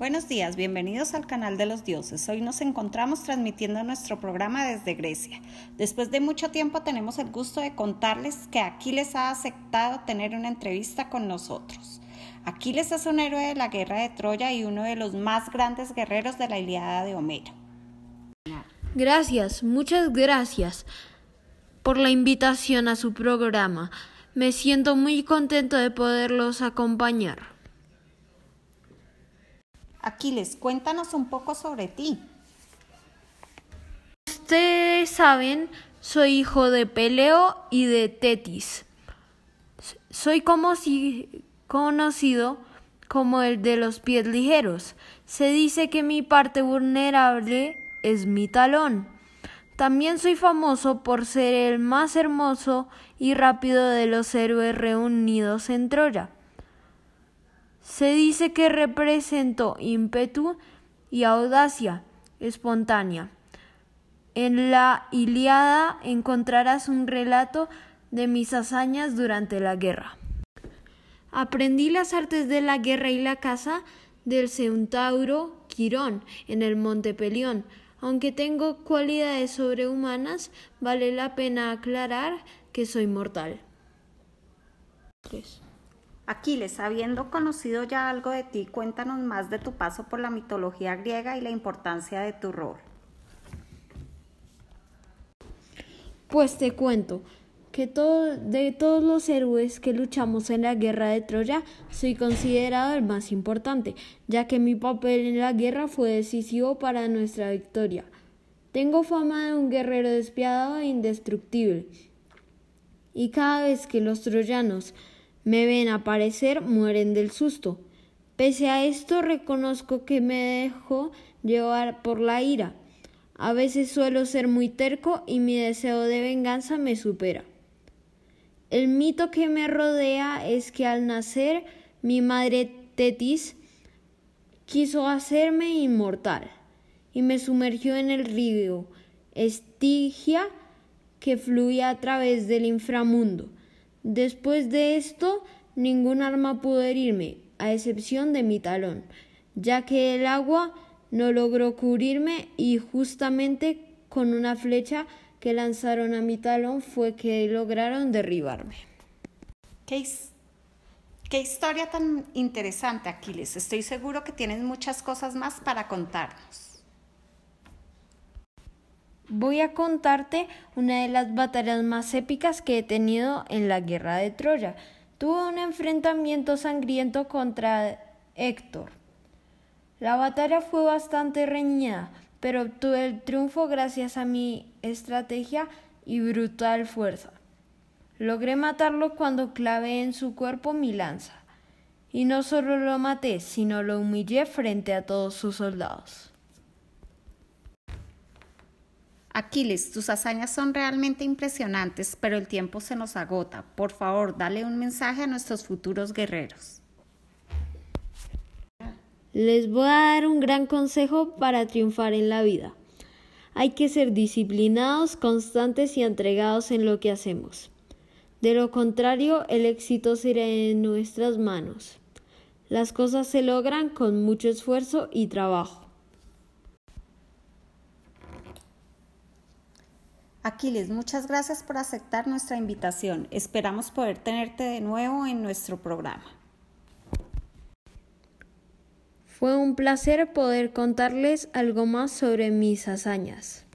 Buenos días, bienvenidos al canal de los dioses. Hoy nos encontramos transmitiendo nuestro programa desde Grecia. Después de mucho tiempo tenemos el gusto de contarles que Aquiles ha aceptado tener una entrevista con nosotros. Aquiles es un héroe de la guerra de Troya y uno de los más grandes guerreros de la Iliada de Homero. Gracias, muchas gracias por la invitación a su programa. Me siento muy contento de poderlos acompañar. Aquiles, cuéntanos un poco sobre ti. Ustedes saben, soy hijo de Peleo y de Tetis. Soy como si conocido como el de los pies ligeros. Se dice que mi parte vulnerable es mi talón. También soy famoso por ser el más hermoso y rápido de los héroes reunidos en Troya. Se dice que represento ímpetu y audacia espontánea. En la Iliada encontrarás un relato de mis hazañas durante la guerra. Aprendí las artes de la guerra y la caza del centauro Quirón en el monte Pelión. Aunque tengo cualidades sobrehumanas, vale la pena aclarar que soy mortal. Aquiles, habiendo conocido ya algo de ti, cuéntanos más de tu paso por la mitología griega y la importancia de tu rol. Pues te cuento que de todos los héroes que luchamos en la guerra de Troya, soy considerado el más importante, ya que mi papel en la guerra fue decisivo para nuestra victoria. Tengo fama de un guerrero despiadado e indestructible. Y cada vez que los troyanos me ven aparecer, mueren del susto. Pese a esto, reconozco que me dejo llevar por la ira. A veces suelo ser muy terco y mi deseo de venganza me supera. El mito que me rodea es que al nacer mi madre Tetis quiso hacerme inmortal y me sumergió en el río Estigia que fluía a través del inframundo. Después de esto, ningún arma pudo herirme, a excepción de mi talón, ya que el agua no logró cubrirme y justamente con una flecha que lanzaron a mi talón fue que lograron derribarme. ¿Qué, qué historia tan interesante, Aquiles. Estoy seguro que tienes muchas cosas más para contarnos. Voy a contarte una de las batallas más épicas que he tenido en la guerra de Troya. Tuve un enfrentamiento sangriento contra Héctor. La batalla fue bastante reñida, pero obtuve el triunfo gracias a mi estrategia y brutal fuerza. Logré matarlo cuando clavé en su cuerpo mi lanza. Y no solo lo maté, sino lo humillé frente a todos sus soldados. Aquiles, tus hazañas son realmente impresionantes, pero el tiempo se nos agota. Por favor, dale un mensaje a nuestros futuros guerreros. Les voy a dar un gran consejo para triunfar en la vida. Hay que ser disciplinados, constantes y entregados en lo que hacemos. De lo contrario, el éxito será en nuestras manos. Las cosas se logran con mucho esfuerzo y trabajo. Aquiles, muchas gracias por aceptar nuestra invitación. Esperamos poder tenerte de nuevo en nuestro programa. Fue un placer poder contarles algo más sobre mis hazañas.